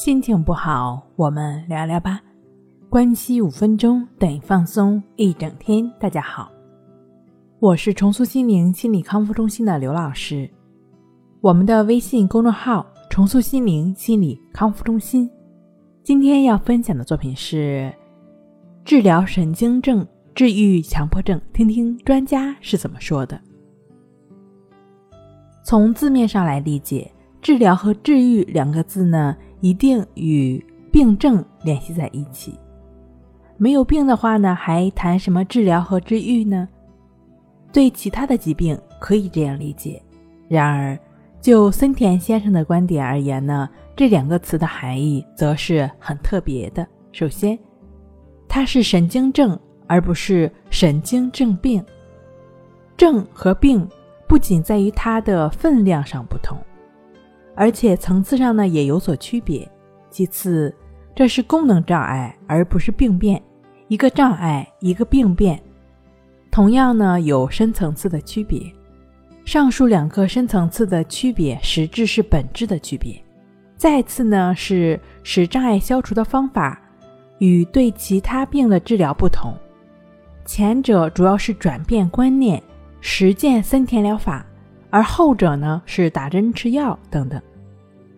心情不好，我们聊聊吧。关系五分钟等于放松一整天。大家好，我是重塑心灵心理康复中心的刘老师。我们的微信公众号“重塑心灵心理康复中心”。今天要分享的作品是治疗神经症、治愈强迫症，听听专家是怎么说的。从字面上来理解，治疗和治愈两个字呢？一定与病症联系在一起。没有病的话呢，还谈什么治疗和治愈呢？对其他的疾病可以这样理解。然而，就森田先生的观点而言呢，这两个词的含义则是很特别的。首先，它是神经症，而不是神经症病。症和病不仅在于它的分量上不同。而且层次上呢也有所区别。其次，这是功能障碍，而不是病变。一个障碍，一个病变，同样呢有深层次的区别。上述两个深层次的区别，实质是本质的区别。再次呢是使障碍消除的方法与对其他病的治疗不同。前者主要是转变观念，实践森田疗法，而后者呢是打针吃药等等。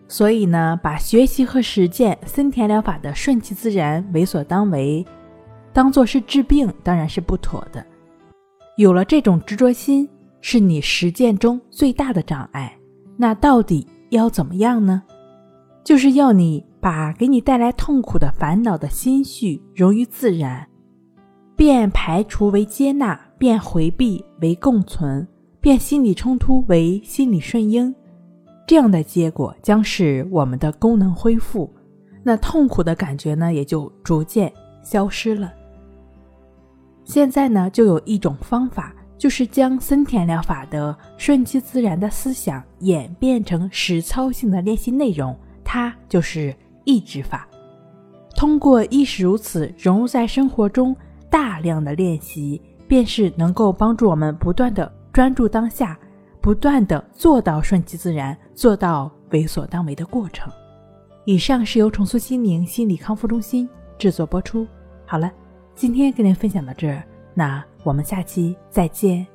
所以呢，把学习和实践森田疗法的顺其自然、为所当为，当做是治病，当然是不妥的。有了这种执着心，是你实践中最大的障碍。那到底要怎么样呢？就是要你把给你带来痛苦的烦恼的心绪融于自然，变排除为接纳，变回避为共存，变心理冲突为心理顺应。这样的结果将使我们的功能恢复，那痛苦的感觉呢也就逐渐消失了。现在呢，就有一种方法，就是将森田疗法的顺其自然的思想演变成实操性的练习内容，它就是意志法。通过意识如此融入在生活中，大量的练习，便是能够帮助我们不断的专注当下。不断的做到顺其自然，做到为所当为的过程。以上是由重塑心灵心理康复中心制作播出。好了，今天跟您分享到这儿，那我们下期再见。